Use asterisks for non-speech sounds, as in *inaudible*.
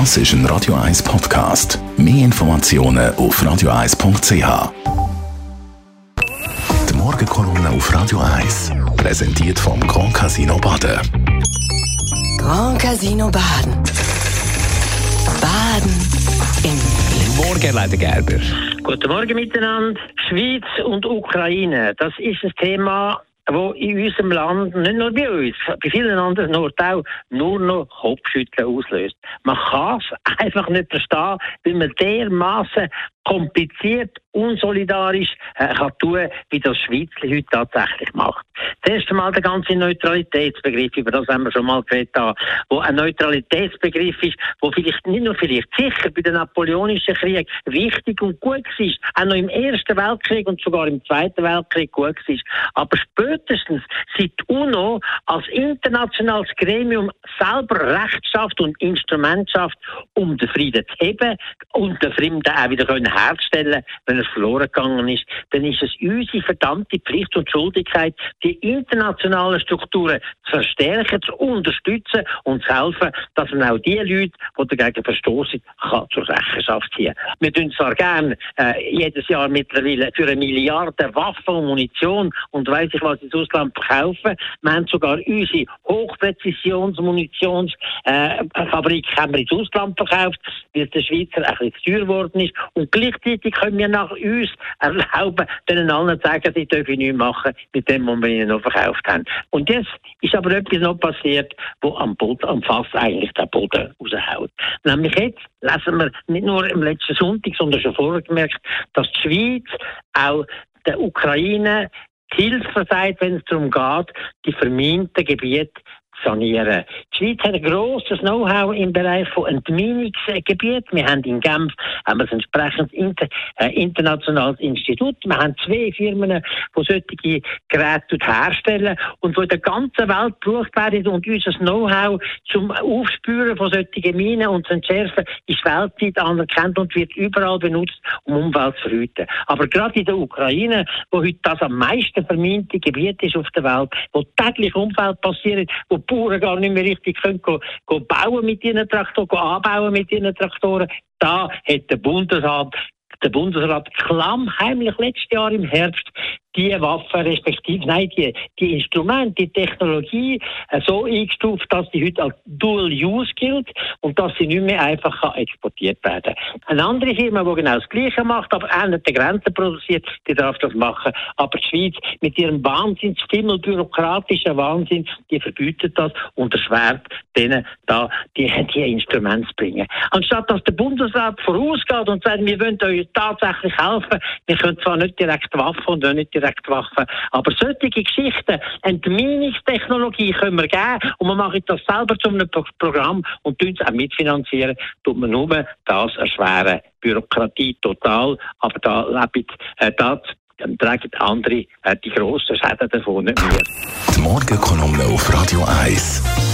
Das ist ein Radio 1 Podcast. Mehr Informationen auf radio1.ch. Die Morgenkolumne auf Radio 1 präsentiert vom Grand Casino Baden. Grand Casino Baden. Baden im Glück. Morgen, Leiter Gerber. Guten Morgen miteinander. Schweiz und Ukraine, das ist ein Thema, wo in unserem Land, nicht nur bei uns, bei vielen anderen Orten auch, nur noch Kopfschütteln auslöst. Man kann es *laughs* einfach nicht verstehen, weil man dermaßen kompliziert, unsolidarisch äh, kann tun, wie das Schweizli heute tatsächlich macht. Das erste Mal der ganze Neutralitätsbegriff, über das haben wir schon mal geredet, wo ein Neutralitätsbegriff ist, wo vielleicht nicht nur vielleicht sicher bei den Napoleonischen Krieg wichtig und gut war, auch noch im Ersten Weltkrieg und sogar im Zweiten Weltkrieg gut war, aber spätestens seit UNO als internationales Gremium selber Recht schafft und Instrument schafft, um den Frieden zu heben und den Frieden auch wieder können herzustellen, wenn er verloren gegangen ist, dann ist es unsere verdammte Pflicht und Schuldigkeit, die internationalen Strukturen zu verstärken, zu unterstützen und zu helfen, dass man auch die Leute, die dagegen verstoßen, kann zur Rechenschaft ziehen. Wir tun zwar gerne äh, jedes Jahr mittlerweile für eine Milliarde Waffen und Munition und weiss ich was ins Ausland verkaufen. Wir haben sogar unsere Hochpräzisionsmunitionsfabrik äh, ins Ausland verkauft, weil der Schweizer ein bisschen teuer geworden ist. Und gleichzeitig können wir nach uns erlauben, denen allen zu sagen, sie dürfen nichts machen mit dem, was wir ihnen noch verkauft haben. Und jetzt ist aber etwas noch passiert, wo am, Boden, am Fass eigentlich der Boden raushaut. Nämlich jetzt lesen wir nicht nur im letzten Sonntag, sondern schon vorher gemerkt, dass die Schweiz auch der Ukraine Hilfe versagt, wenn es darum geht, die verminten Gebiete sanieren. Die Schweiz hat ein grosses Know-how im Bereich von Entminungsgebiet. Wir haben in Genf haben wir ein entsprechendes inter, äh, internationales Institut. Wir haben zwei Firmen, die solche Geräte herstellen und die in der ganzen Welt gebraucht werden und unser Know-how zum Aufspüren von solchen Minen und zu entschärfen ist weltweit anerkannt und wird überall benutzt, um Umwelt zu verhüten. Aber gerade in der Ukraine, wo heute das am meisten verminte Gebiet ist auf der Welt, wo täglich Umwelt passiert, wo Bauern gar nicht mehr richtig können go, go bauen mit ihren Traktoren, go anbauen mit ihren Traktoren. Da hat der Bundesrat der Bundesrat klammheimlich letztes Jahr im Herbst die Waffen, respektive, nein, die, die Instrumente, die Technologie äh, so eingestuft, dass die heute als Dual Use gilt und dass sie nicht mehr einfach kann exportiert werden Eine andere Firma, die genau das Gleiche macht, aber auch nicht der Grenze produziert, die darf das machen. Aber die Schweiz mit ihrem Wahnsinns, bürokratischen Wahnsinn, die verbietet das und erschwert denen da die, die Instrumente zu bringen. Anstatt dass der Bundesrat vorausgeht und sagt, wir wollen euch tatsächlich helfen, wir können zwar nicht direkt Waffen und nicht direkt Direktwaffen. Aber solche Geschichten, Entminungstechnologie können wir geben und wir machen das selber zu einem Programm und tun es auch mitfinanzieren, tut man nur das erschweren. Bürokratie total, aber da lebt, äh, da tragen andere äh, die grossen Schäden davon nicht mehr. Die Morgenkolumne auf Radio 1.